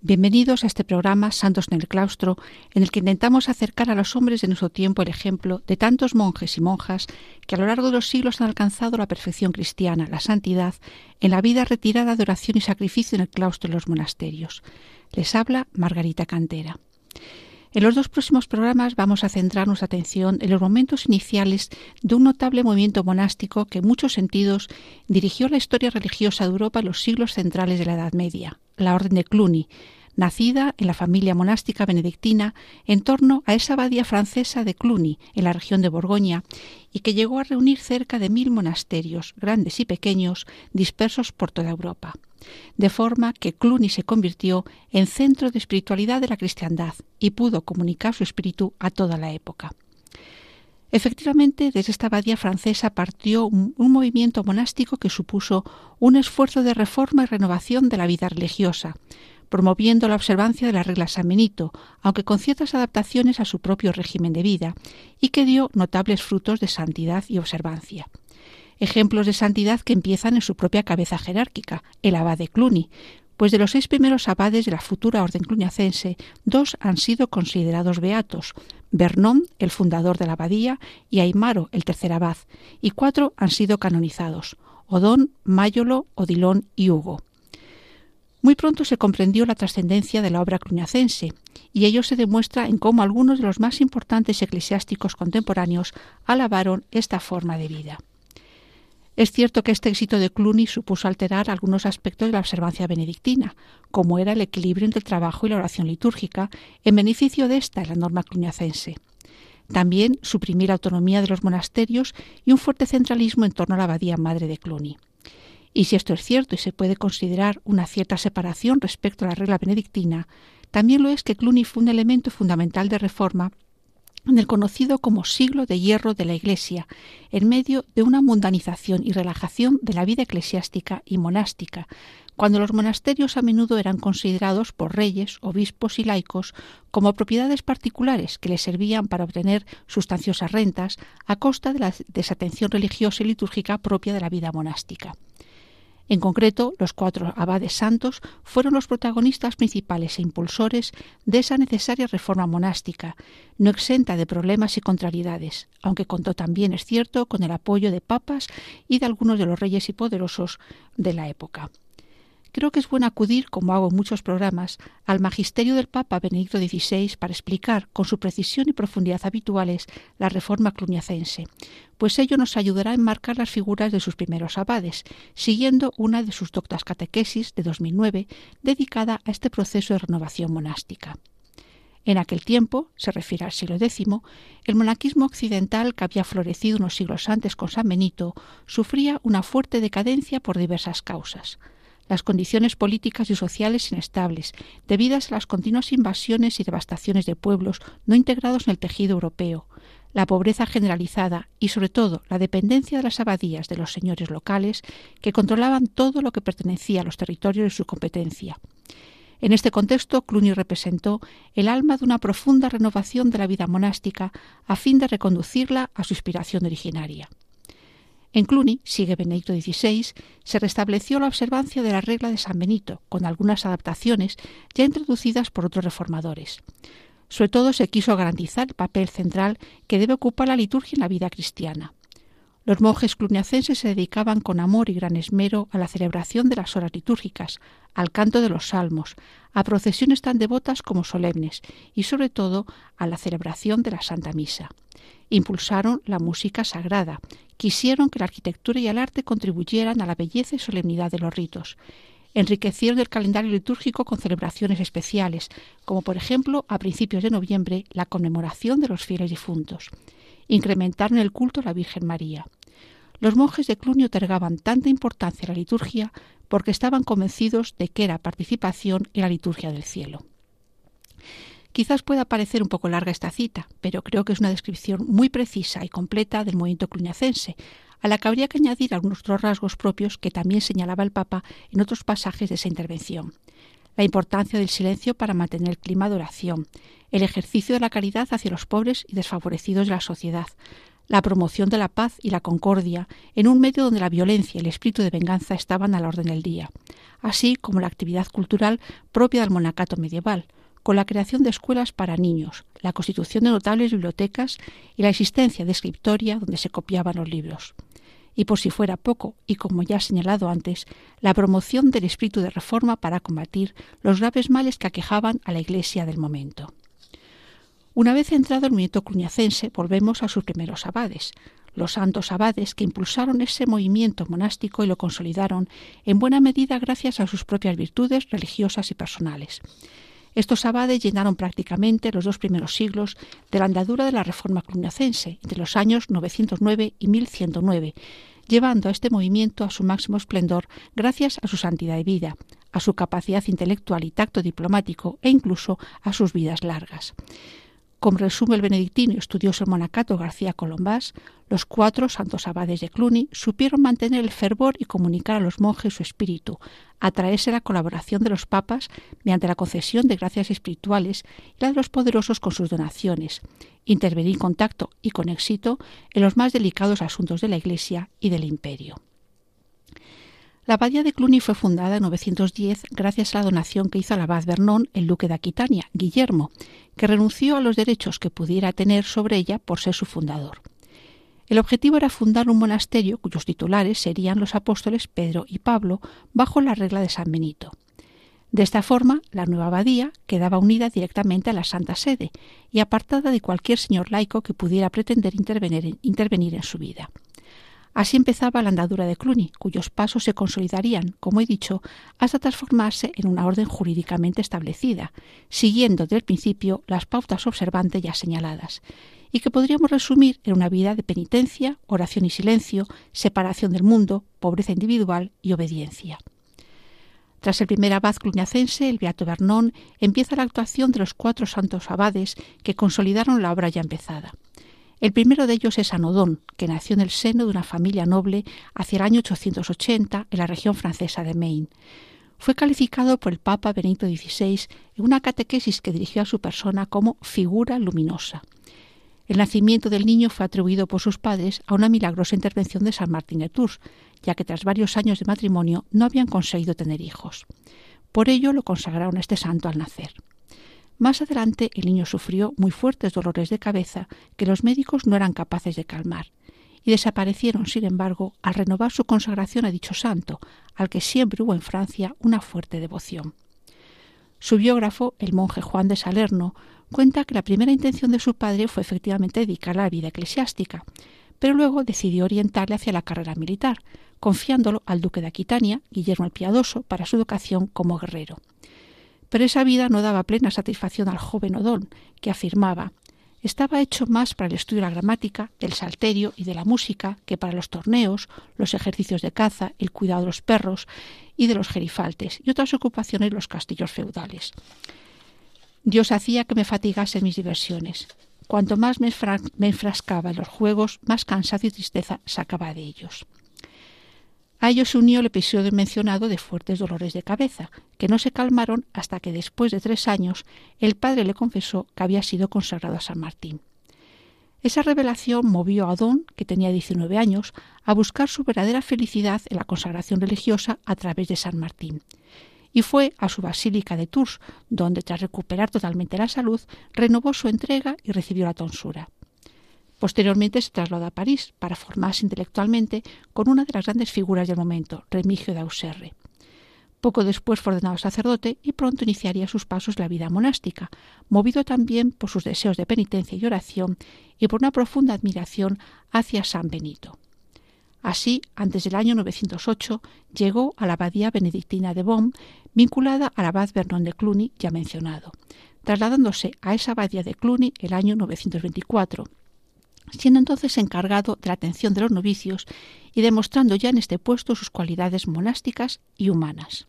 bienvenidos a este programa Santos en el Claustro, en el que intentamos acercar a los hombres de nuestro tiempo el ejemplo de tantos monjes y monjas que a lo largo de los siglos han alcanzado la perfección cristiana, la santidad, en la vida retirada de oración y sacrificio en el claustro de los monasterios. Les habla Margarita Cantera. En los dos próximos programas vamos a centrar nuestra atención en los momentos iniciales de un notable movimiento monástico que en muchos sentidos dirigió la historia religiosa de Europa en los siglos centrales de la Edad Media, la Orden de Cluny, nacida en la familia monástica benedictina en torno a esa abadía francesa de Cluny, en la región de Borgoña, y que llegó a reunir cerca de mil monasterios, grandes y pequeños, dispersos por toda Europa. De forma que Cluny se convirtió en centro de espiritualidad de la cristiandad y pudo comunicar su espíritu a toda la época. Efectivamente, desde esta abadía francesa partió un, movimiento monástico que supuso un esfuerzo de reforma y renovación de la vida religiosa, promoviendo la observancia de la regla San Benito, aunque con ciertas adaptaciones a su propio régimen de vida, y que dio notables frutos de santidad y observancia. Ejemplos de santidad que empiezan en su propia cabeza jerárquica, el abad de Cluny, pues de los seis primeros abades de la futura orden cluniacense, dos han sido considerados beatos, Bernón, el fundador de la abadía, y Aymaro, el tercer abad, y cuatro han sido canonizados, Odón, Mayolo, Odilón y Hugo. Muy pronto se comprendió la trascendencia de la obra cluniacense, y ello se demuestra en cómo algunos de los más importantes eclesiásticos contemporáneos alabaron esta forma de vida. Es cierto que este éxito de Cluny supuso alterar algunos aspectos de la observancia benedictina, como era el equilibrio entre el trabajo y la oración litúrgica, en beneficio de esta, la norma cluniacense. También suprimir la autonomía de los monasterios y un fuerte centralismo en torno a la abadía madre de Cluny. Y si esto es cierto y se puede considerar una cierta separación respecto a la regla benedictina, también lo es que Cluny fue un elemento fundamental de reforma en el conocido como siglo de hierro de la Iglesia, en medio de una mundanización y relajación de la vida eclesiástica y monástica, cuando los monasterios a menudo eran considerados por reyes, obispos y laicos como propiedades particulares que les servían para obtener sustanciosas rentas a costa de la desatención religiosa y litúrgica propia de la vida monástica. En concreto, los cuatro abades santos fueron los protagonistas principales e impulsores de esa necesaria reforma monástica, no exenta de problemas y contrariedades, aunque contó también, es cierto, con el apoyo de papas y de algunos de los reyes y poderosos de la época. Creo que es bueno acudir, como hago en muchos programas, al magisterio del Papa Benedicto XVI para explicar, con su precisión y profundidad habituales, la reforma cluniacense, pues ello nos ayudará a enmarcar las figuras de sus primeros abades, siguiendo una de sus doctas catequesis de 2009 dedicada a este proceso de renovación monástica. En aquel tiempo, se refiere al siglo X, el monaquismo occidental, que había florecido unos siglos antes con San Benito, sufría una fuerte decadencia por diversas causas las condiciones políticas y sociales inestables, debidas a las continuas invasiones y devastaciones de pueblos no integrados en el tejido europeo, la pobreza generalizada y, sobre todo, la dependencia de las abadías de los señores locales que controlaban todo lo que pertenecía a los territorios de su competencia. En este contexto, Cluny representó el alma de una profunda renovación de la vida monástica a fin de reconducirla a su inspiración originaria. En Cluny, sigue Benedicto XVI, se restableció la observancia de la regla de San Benito, con algunas adaptaciones ya introducidas por otros reformadores. Sobre todo se quiso garantizar el papel central que debe ocupar la liturgia en la vida cristiana. Los monjes cluniacenses se dedicaban con amor y gran esmero a la celebración de las horas litúrgicas, al canto de los salmos, a procesiones tan devotas como solemnes y sobre todo a la celebración de la Santa Misa. Impulsaron la música sagrada, quisieron que la arquitectura y el arte contribuyeran a la belleza y solemnidad de los ritos. Enriquecieron el calendario litúrgico con celebraciones especiales, como por ejemplo a principios de noviembre la conmemoración de los fieles difuntos. Incrementaron el culto a la Virgen María. Los monjes de Cluny otorgaban tanta importancia a la liturgia porque estaban convencidos de que era participación en la liturgia del cielo. Quizás pueda parecer un poco larga esta cita, pero creo que es una descripción muy precisa y completa del movimiento cluniacense, a la que habría que añadir algunos otros rasgos propios que también señalaba el Papa en otros pasajes de esa intervención. La importancia del silencio para mantener el clima de oración, el ejercicio de la caridad hacia los pobres y desfavorecidos de la sociedad, la promoción de la paz y la concordia en un medio donde la violencia y el espíritu de venganza estaban a la orden del día, así como la actividad cultural propia del monacato medieval, con la creación de escuelas para niños, la constitución de notables bibliotecas y la existencia de escriptoria donde se copiaban los libros. Y por si fuera poco, y como ya he señalado antes, la promoción del espíritu de reforma para combatir los graves males que aquejaban a la Iglesia del momento. Una vez entrado el movimiento cluniacense, volvemos a sus primeros abades, los santos abades que impulsaron ese movimiento monástico y lo consolidaron en buena medida gracias a sus propias virtudes religiosas y personales. Estos abades llenaron prácticamente los dos primeros siglos de la andadura de la Reforma cluniacense, entre los años 909 y 1109, llevando a este movimiento a su máximo esplendor gracias a su santidad de vida, a su capacidad intelectual y tacto diplomático e incluso a sus vidas largas. Como resume el benedictino y estudioso monacato García Colombás, los cuatro santos abades de Cluny supieron mantener el fervor y comunicar a los monjes su espíritu, atraerse la colaboración de los papas mediante la concesión de gracias espirituales y la de los poderosos con sus donaciones, intervenir con tacto y con éxito en los más delicados asuntos de la Iglesia y del imperio. La abadía de Cluny fue fundada en 910 gracias a la donación que hizo al abad Vernon el duque de Aquitania, Guillermo, que renunció a los derechos que pudiera tener sobre ella por ser su fundador. El objetivo era fundar un monasterio cuyos titulares serían los apóstoles Pedro y Pablo bajo la regla de San Benito. De esta forma, la nueva abadía quedaba unida directamente a la Santa Sede y apartada de cualquier señor laico que pudiera pretender intervenir en su vida. Así empezaba la andadura de Cluny, cuyos pasos se consolidarían, como he dicho, hasta transformarse en una orden jurídicamente establecida, siguiendo desde el principio las pautas observantes ya señaladas, y que podríamos resumir en una vida de penitencia, oración y silencio, separación del mundo, pobreza individual y obediencia. Tras el primer abad cluñacense, el Beato Bernón, empieza la actuación de los cuatro santos abades que consolidaron la obra ya empezada. El primero de ellos es Anodón, que nació en el seno de una familia noble hacia el año 880 en la región francesa de Maine. Fue calificado por el Papa Benito XVI en una catequesis que dirigió a su persona como figura luminosa. El nacimiento del niño fue atribuido por sus padres a una milagrosa intervención de San Martín de Tours, ya que tras varios años de matrimonio no habían conseguido tener hijos. Por ello lo consagraron a este santo al nacer. Más adelante el niño sufrió muy fuertes dolores de cabeza que los médicos no eran capaces de calmar, y desaparecieron, sin embargo, al renovar su consagración a dicho santo, al que siempre hubo en Francia una fuerte devoción. Su biógrafo, el monje Juan de Salerno, cuenta que la primera intención de su padre fue efectivamente dedicarla a la vida eclesiástica, pero luego decidió orientarle hacia la carrera militar, confiándolo al duque de Aquitania, Guillermo el Piadoso, para su educación como guerrero. Pero esa vida no daba plena satisfacción al joven Odón, que afirmaba estaba hecho más para el estudio de la gramática, del salterio y de la música que para los torneos, los ejercicios de caza, el cuidado de los perros y de los gerifaltes y otras ocupaciones en los castillos feudales. Dios hacía que me fatigasen mis diversiones. Cuanto más me, enfrascaba en los juegos, más cansancio y tristeza sacaba de ellos. A ello se unió el episodio mencionado de fuertes dolores de cabeza, que no se calmaron hasta que después de tres años el padre le confesó que había sido consagrado a San Martín. Esa revelación movió a Don, que tenía 19 años, a buscar su verdadera felicidad en la consagración religiosa a través de San Martín. Y fue a su basílica de Tours, donde, tras recuperar totalmente la salud, renovó su entrega y recibió la tonsura. Posteriormente se trasladó a París para formarse intelectualmente con una de las grandes figuras del momento, Remigio de Auxerre. Poco después fue ordenado sacerdote y pronto iniciaría sus pasos la vida monástica, movido también por sus deseos de penitencia y oración y por una profunda admiración hacia San Benito. Así, antes del año 908, llegó a la abadía benedictina de Bonn, vinculada al abad Vernon de Cluny ya mencionado, trasladándose a esa abadía de Cluny el año 924 siendo entonces encargado de la atención de los novicios y demostrando ya en este puesto sus cualidades monásticas y humanas.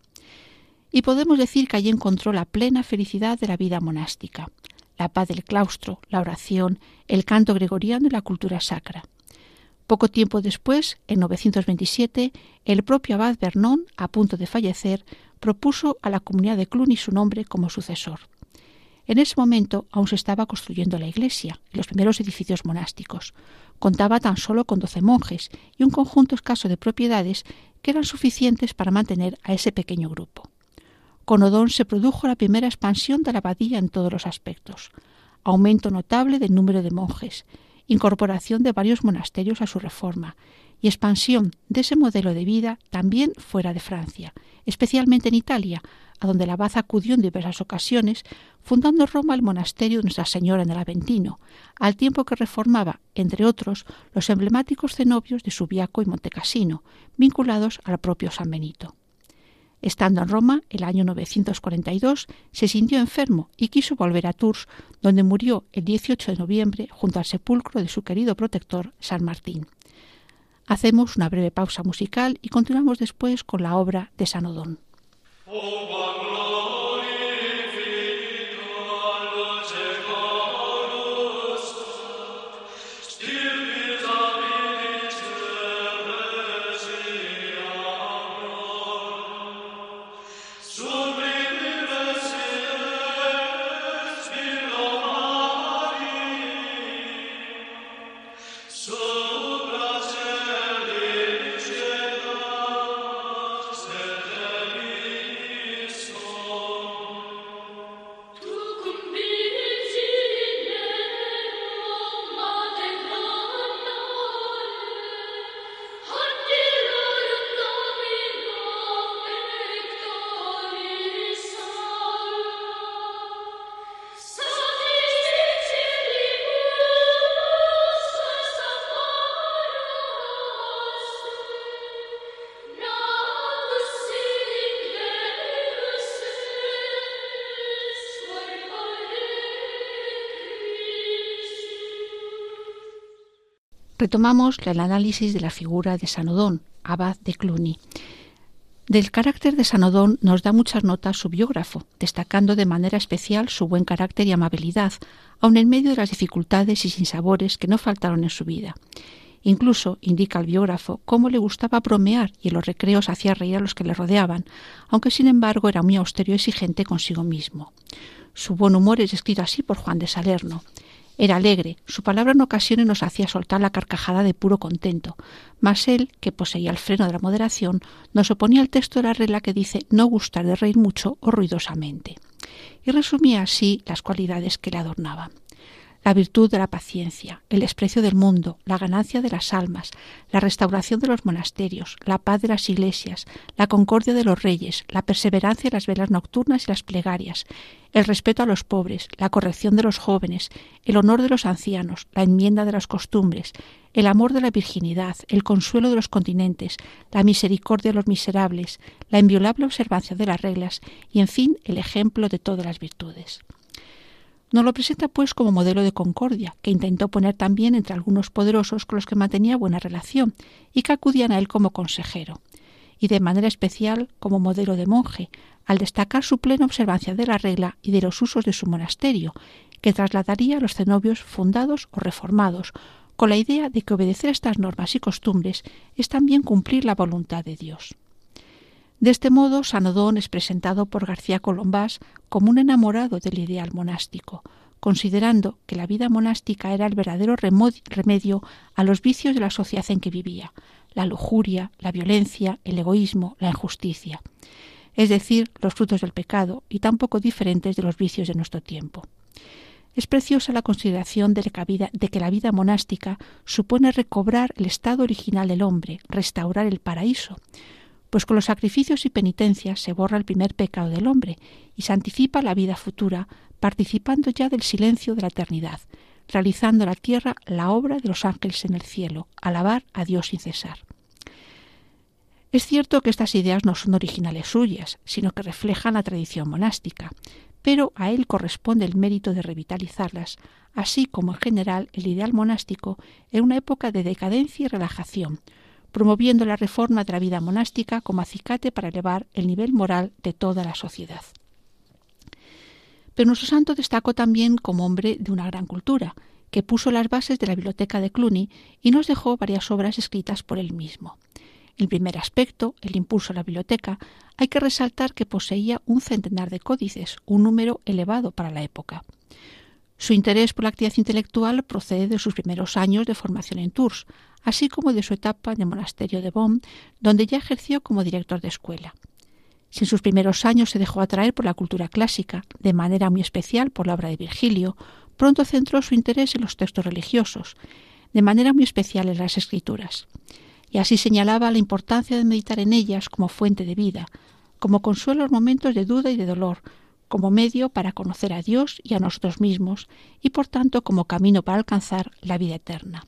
Y podemos decir que allí encontró la plena felicidad de la vida monástica, la paz del claustro, la oración, el canto gregoriano y la cultura sacra. Poco tiempo después, en 927, el propio abad Vernon, a punto de fallecer, propuso a la comunidad de Cluny su nombre como sucesor. En ese momento aún se estaba construyendo la iglesia y los primeros edificios monásticos. Contaba tan solo con doce monjes y un conjunto escaso de propiedades que eran suficientes para mantener a ese pequeño grupo. Con Odón se produjo la primera expansión de la abadía en todos los aspectos. Aumento notable del número de monjes, incorporación de varios monasterios a su reforma y expansión de ese modelo de vida también fuera de Francia, especialmente en Italia, a donde la abad acudió en diversas ocasiones, fundando en Roma el monasterio de Nuestra Señora en el Aventino, al tiempo que reformaba, entre otros, los emblemáticos cenobios de Subiaco y Montecassino, vinculados al propio San Benito. Estando en Roma, el año 942, se sintió enfermo y quiso volver a Tours, donde murió el 18 de noviembre junto al sepulcro de su querido protector, San Martín. Hacemos una breve pausa musical y continuamos después con la obra de San Odón. Oh, one. Retomamos el análisis de la figura de Sanodón, abad de Cluny. Del carácter de Sanodón nos da muchas notas su biógrafo, destacando de manera especial su buen carácter y amabilidad, aun en medio de las dificultades y sinsabores que no faltaron en su vida. Incluso indica el biógrafo cómo le gustaba bromear y en los recreos hacía reír a los que le rodeaban, aunque sin embargo era muy austero y exigente consigo mismo. Su buen humor es escrito así por Juan de Salerno. Era alegre, su palabra en ocasiones nos hacía soltar la carcajada de puro contento, mas él, que poseía el freno de la moderación, nos oponía al texto de la regla que dice no gustar de reír mucho o ruidosamente, y resumía así las cualidades que le adornaban la virtud de la paciencia, el desprecio del mundo, la ganancia de las almas, la restauración de los monasterios, la paz de las iglesias, la concordia de los reyes, la perseverancia en las velas nocturnas y las plegarias, el respeto a los pobres, la corrección de los jóvenes, el honor de los ancianos, la enmienda de las costumbres, el amor de la virginidad, el consuelo de los continentes, la misericordia de los miserables, la inviolable observancia de las reglas y, en fin, el ejemplo de todas las virtudes. Nos lo presenta pues como modelo de concordia, que intentó poner también entre algunos poderosos con los que mantenía buena relación y que acudían a él como consejero, y de manera especial como modelo de monje, al destacar su plena observancia de la regla y de los usos de su monasterio, que trasladaría a los cenobios fundados o reformados, con la idea de que obedecer estas normas y costumbres es también cumplir la voluntad de Dios. De este modo, Sanodón es presentado por García Colombás como un enamorado del ideal monástico, considerando que la vida monástica era el verdadero remedio a los vicios de la sociedad en que vivía, la lujuria, la violencia, el egoísmo, la injusticia, es decir, los frutos del pecado y tan poco diferentes de los vicios de nuestro tiempo. Es preciosa la consideración de que la vida monástica supone recobrar el estado original del hombre, restaurar el paraíso, pues con los sacrificios y penitencias se borra el primer pecado del hombre y se anticipa la vida futura, participando ya del silencio de la eternidad, realizando en la tierra la obra de los ángeles en el cielo, alabar a Dios sin cesar. Es cierto que estas ideas no son originales suyas, sino que reflejan la tradición monástica, pero a él corresponde el mérito de revitalizarlas, así como en general el ideal monástico en una época de decadencia y relajación, promoviendo la reforma de la vida monástica como acicate para elevar el nivel moral de toda la sociedad. Pero nuestro santo destacó también como hombre de una gran cultura, que puso las bases de la biblioteca de Cluny y nos dejó varias obras escritas por él mismo. El primer aspecto, el impulso a la biblioteca, hay que resaltar que poseía un centenar de códices, un número elevado para la época. Su interés por la actividad intelectual procede de sus primeros años de formación en Tours, así como de su etapa en el monasterio de Bonn, donde ya ejerció como director de escuela. Si en sus primeros años se dejó atraer por la cultura clásica, de manera muy especial por la obra de Virgilio, pronto centró su interés en los textos religiosos, de manera muy especial en las escrituras. Y así señalaba la importancia de meditar en ellas como fuente de vida, como consuelo en momentos de duda y de dolor, como medio para conocer a Dios y a nosotros mismos, y por tanto como camino para alcanzar la vida eterna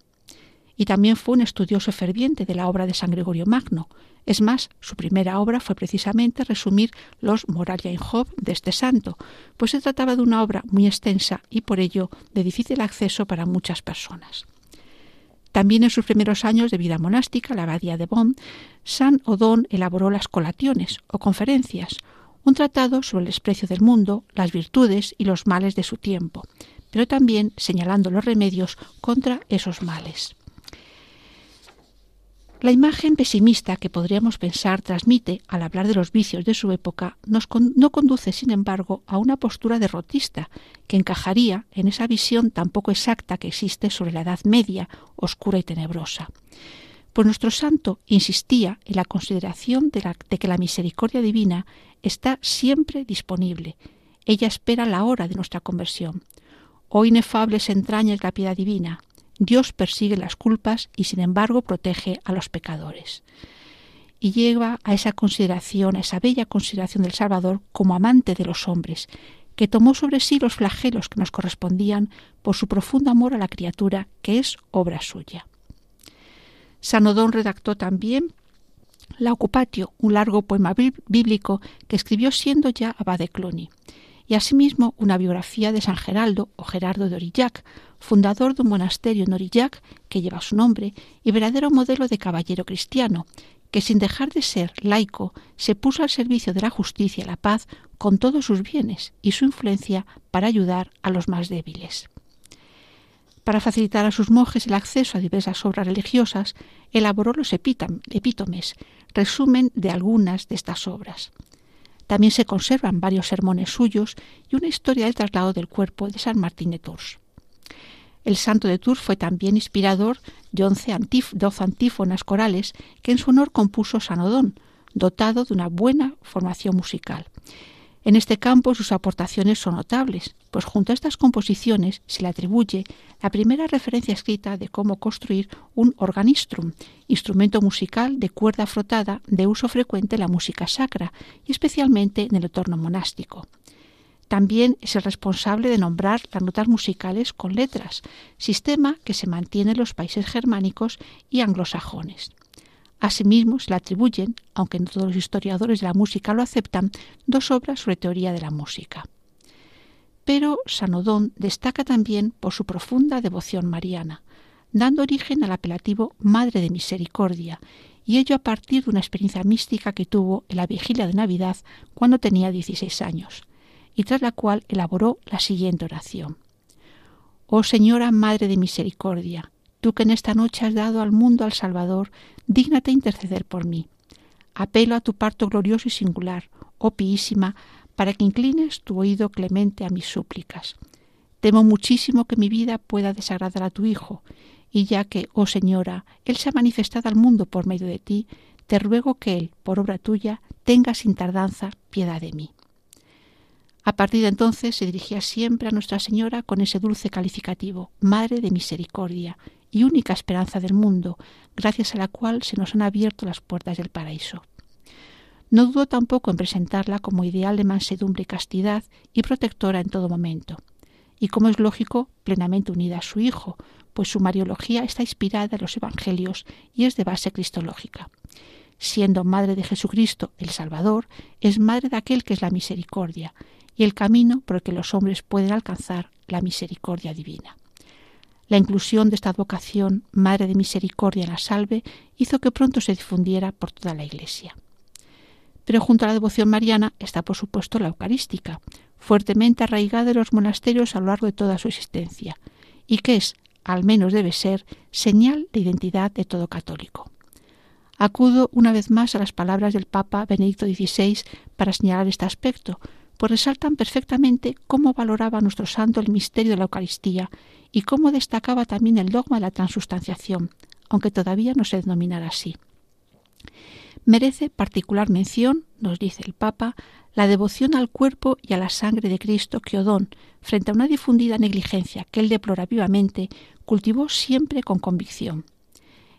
y también fue un estudioso ferviente de la obra de San Gregorio Magno. Es más, su primera obra fue precisamente resumir los Moralia in Job de este santo, pues se trataba de una obra muy extensa y por ello de difícil acceso para muchas personas. También en sus primeros años de vida monástica, la abadía de Bonn, San Odón elaboró las colaciones o conferencias, un tratado sobre el desprecio del mundo, las virtudes y los males de su tiempo, pero también señalando los remedios contra esos males. La imagen pesimista que podríamos pensar transmite, al hablar de los vicios de su época, no conduce, sin embargo, a una postura derrotista que encajaría en esa visión tan poco exacta que existe sobre la Edad Media, oscura y tenebrosa. Pues nuestro santo insistía en la consideración de, que la misericordia divina está siempre disponible. Ella espera la hora de nuestra conversión. Oh inefables entrañas la piedad divina, Dios persigue las culpas y sin embargo protege a los pecadores. Y lleva a esa consideración, a esa bella consideración del Salvador como amante de los hombres, que tomó sobre sí los flagelos que nos correspondían por su profundo amor a la criatura, que es obra suya. San Odón redactó también La Ocupatio, un largo poema bíblico que escribió siendo ya abad de y asimismo una biografía de San Geraldo o Gerardo de Orillac, fundador de un monasterio en Orillac que lleva su nombre y verdadero modelo de caballero cristiano, que sin dejar de ser laico se puso al servicio de la justicia y la paz con todos sus bienes y su influencia para ayudar a los más débiles. Para facilitar a sus monjes el acceso a diversas obras religiosas, elaboró los epítomes, resumen de algunas de estas obras. También se conservan varios sermones suyos y una historia del traslado del cuerpo de San Martín de Tours. El santo de Tours fue también inspirador de once, antífonas corales que en su honor compuso San Odón, dotado de una buena formación musical. En este campo sus aportaciones son notables, pues junto a estas composiciones se le atribuye la primera referencia escrita de cómo construir un organistrum, instrumento musical de cuerda frotada de uso frecuente en la música sacra y especialmente en el entorno monástico. También es el responsable de nombrar las notas musicales con letras, sistema que se mantiene en los países germánicos y anglosajones. Asimismo, se le atribuyen, aunque no todos los historiadores de la música lo aceptan, dos obras sobre teoría de la música. Pero Sanodón destaca también por su profunda devoción mariana, dando origen al apelativo Madre de Misericordia, y ello a partir de una experiencia mística que tuvo en la vigilia de Navidad cuando tenía 16 años, y tras la cual elaboró la siguiente oración. Oh Señora Madre de Misericordia, tú que en esta noche has dado al mundo al Salvador, dígnate interceder por mí. Apelo a tu parto glorioso y singular, oh Piísima, para que inclines tu oído clemente a mis súplicas. Temo muchísimo que mi vida pueda desagradar a tu Hijo, y ya que, oh Señora, Él se ha manifestado al mundo por medio de ti, te ruego que Él, por obra tuya, tenga sin tardanza piedad de mí. A partir de entonces se dirigía siempre a Nuestra Señora con ese dulce calificativo, Madre de Misericordia, y única esperanza del mundo, gracias a la cual se nos han abierto las puertas del paraíso. No dudo tampoco en presentarla como ideal de mansedumbre y castidad y protectora en todo momento, y como es lógico, plenamente unida a su Hijo, pues su mariología está inspirada en los Evangelios y es de base cristológica. Siendo madre de Jesucristo, el Salvador, es madre de aquel que es la misericordia, y el camino por el que los hombres pueden alcanzar la misericordia divina. La inclusión de esta advocación, Madre de Misericordia la salve, hizo que pronto se difundiera por toda la Iglesia. Pero junto a la devoción mariana está, por supuesto, la Eucarística, fuertemente arraigada en los monasterios a lo largo de toda su existencia, y que es, al menos debe ser, señal de identidad de todo católico. Acudo una vez más a las palabras del Papa Benedicto XVI para señalar este aspecto, pues resaltan perfectamente cómo valoraba nuestro santo el misterio de la Eucaristía y cómo destacaba también el dogma de la transustanciación, aunque todavía no se denominara así. Merece particular mención, nos dice el Papa, la devoción al cuerpo y a la sangre de Cristo que Odón, frente a una difundida negligencia que él deplora vivamente, cultivó siempre con convicción.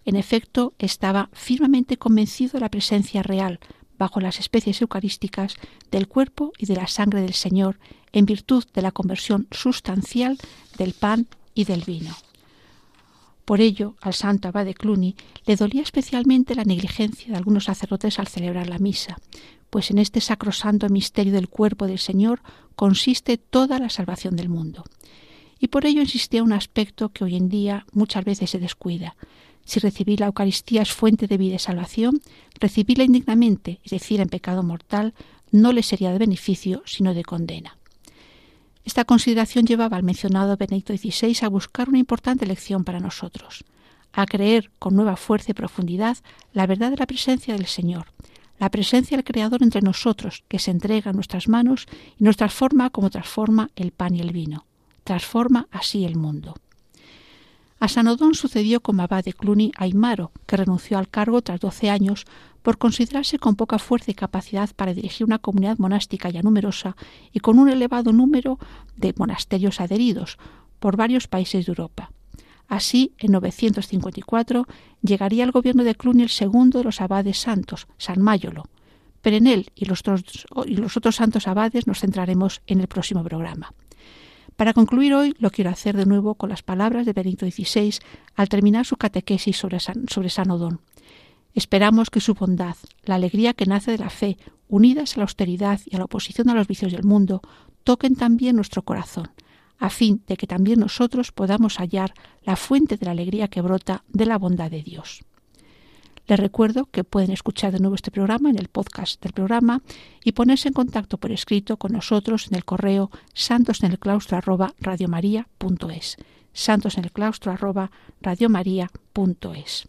En efecto, estaba firmemente convencido de la presencia real, bajo las especies eucarísticas, del cuerpo y de la sangre del Señor, en virtud de la conversión sustancial del pan y del vino. Por ello, al santo abad de Cluny le dolía especialmente la negligencia de algunos sacerdotes al celebrar la misa, pues en este sacrosanto misterio del cuerpo del Señor consiste toda la salvación del mundo. Y por ello insistía un aspecto que hoy en día muchas veces se descuida, si recibir la Eucaristía es fuente de vida y salvación, recibirla indignamente, es decir, en pecado mortal, no le sería de beneficio, sino de condena. Esta consideración llevaba al mencionado Benedicto XVI a buscar una importante lección para nosotros, a creer con nueva fuerza y profundidad la verdad de la presencia del Señor, la presencia del Creador entre nosotros, que se entrega en nuestras manos y nos transforma como transforma el pan y el vino. Transforma así el mundo. A Sanodón sucedió como abad de Cluny Aymaro, que renunció al cargo tras doce años por considerarse con poca fuerza y capacidad para dirigir una comunidad monástica ya numerosa y con un elevado número de monasterios adheridos por varios países de Europa. Así, en 954 llegaría al gobierno de Cluny el segundo de los abades santos, San Mayolo. Pero en él y los, y los otros santos abades nos centraremos en el próximo programa. Para concluir hoy lo quiero hacer de nuevo con las palabras de Benito XVI al terminar su catequesis sobre San, sobre San Odón. Esperamos que su bondad, la alegría que nace de la fe, unidas a la austeridad y a la oposición a los vicios del mundo, toquen también nuestro corazón, a fin de que también nosotros podamos hallar la fuente de la alegría que brota de la bondad de Dios. Les recuerdo que pueden escuchar de nuevo este programa en el podcast del programa y ponerse en contacto por escrito con nosotros en el correo santosenelclaustro@radiomaria.es. santosenelclaustro@radiomaria.es.